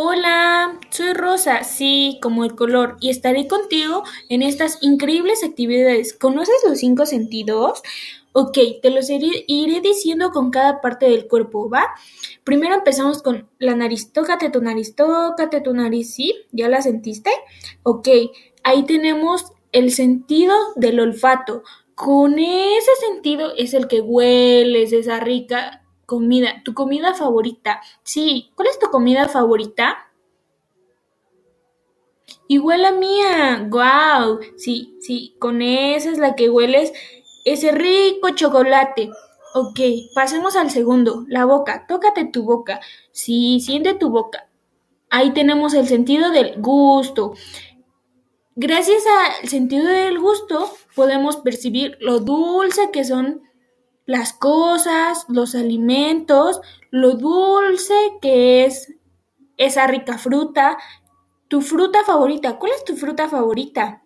Hola, soy Rosa, sí, como el color, y estaré contigo en estas increíbles actividades. ¿Conoces los cinco sentidos? Ok, te los iré, iré diciendo con cada parte del cuerpo, ¿va? Primero empezamos con la nariz. Tócate tu nariz, tócate tu nariz, ¿sí? ¿Ya la sentiste? Ok, ahí tenemos el sentido del olfato. Con ese sentido es el que hueles esa rica comida. ¿Tu comida favorita? Sí, ¿cuál es tu comida favorita? Igual la mía. ¡Guau! Sí, sí, con esa es la que hueles ese rico chocolate. Ok, pasemos al segundo, la boca. Tócate tu boca. Sí, siente tu boca. Ahí tenemos el sentido del gusto. Gracias al sentido del gusto podemos percibir lo dulce que son las cosas, los alimentos, lo dulce que es esa rica fruta. Tu fruta favorita, ¿cuál es tu fruta favorita?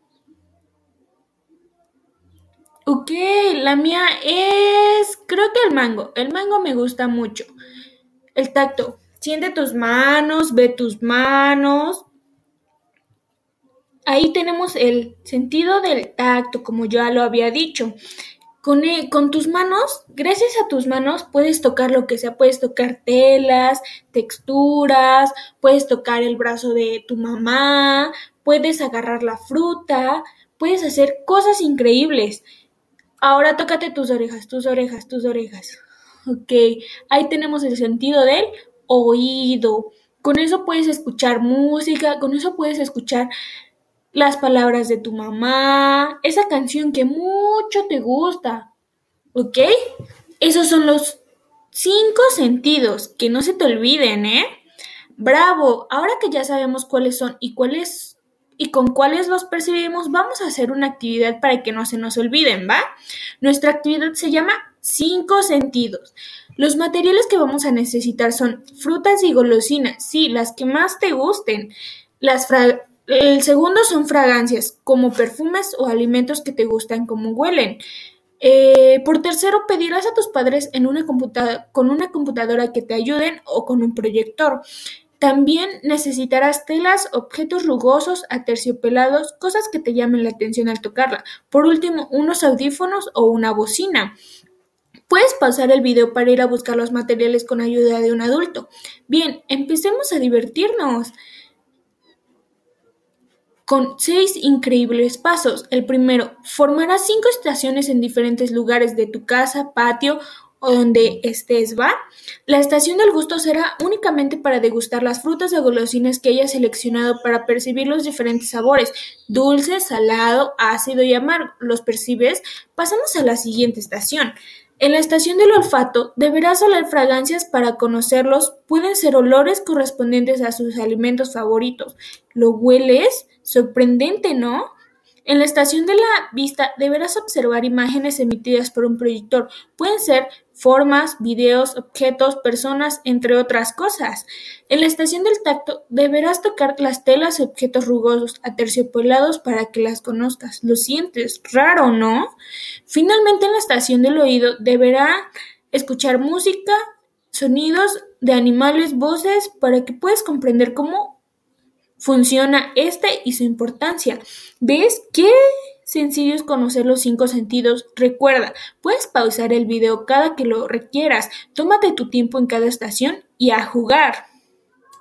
Ok, la mía es, creo que el mango. El mango me gusta mucho. El tacto. Siente tus manos, ve tus manos. Ahí tenemos el sentido del tacto, como ya lo había dicho. Con, con tus manos, gracias a tus manos, puedes tocar lo que sea. Puedes tocar telas, texturas, puedes tocar el brazo de tu mamá, puedes agarrar la fruta, puedes hacer cosas increíbles. Ahora tócate tus orejas, tus orejas, tus orejas. Ok, ahí tenemos el sentido del oído. Con eso puedes escuchar música, con eso puedes escuchar las palabras de tu mamá, esa canción que mucho te gusta. ¿Ok? Esos son los cinco sentidos, que no se te olviden, ¿eh? Bravo, ahora que ya sabemos cuáles son y cuáles y con cuáles los percibimos, vamos a hacer una actividad para que no se nos olviden, ¿va? Nuestra actividad se llama cinco sentidos. Los materiales que vamos a necesitar son frutas y golosinas, sí, las que más te gusten. Las el segundo son fragancias, como perfumes o alimentos que te gustan como huelen. Eh, por tercero, pedirás a tus padres en una con una computadora que te ayuden o con un proyector. También necesitarás telas, objetos rugosos, aterciopelados, cosas que te llamen la atención al tocarla. Por último, unos audífonos o una bocina. Puedes pausar el video para ir a buscar los materiales con ayuda de un adulto. Bien, empecemos a divertirnos con seis increíbles pasos. El primero, formarás cinco estaciones en diferentes lugares de tu casa, patio o donde estés, ¿va? La estación del gusto será únicamente para degustar las frutas o golosinas que hayas seleccionado para percibir los diferentes sabores, dulce, salado, ácido y amargo. ¿Los percibes? Pasamos a la siguiente estación. En la estación del olfato deberás oler fragancias para conocerlos. Pueden ser olores correspondientes a sus alimentos favoritos. ¿Lo hueles? Sorprendente, ¿no? En la estación de la vista deberás observar imágenes emitidas por un proyector. Pueden ser formas, videos, objetos, personas, entre otras cosas. En la estación del tacto deberás tocar las telas y objetos rugosos, aterciopelados para que las conozcas. ¿Lo sientes? Raro, ¿no? Finalmente, en la estación del oído deberá escuchar música, sonidos de animales, voces, para que puedas comprender cómo funciona este y su importancia. ¿Ves qué sencillo es conocer los cinco sentidos? Recuerda, puedes pausar el video cada que lo requieras. Tómate tu tiempo en cada estación y a jugar.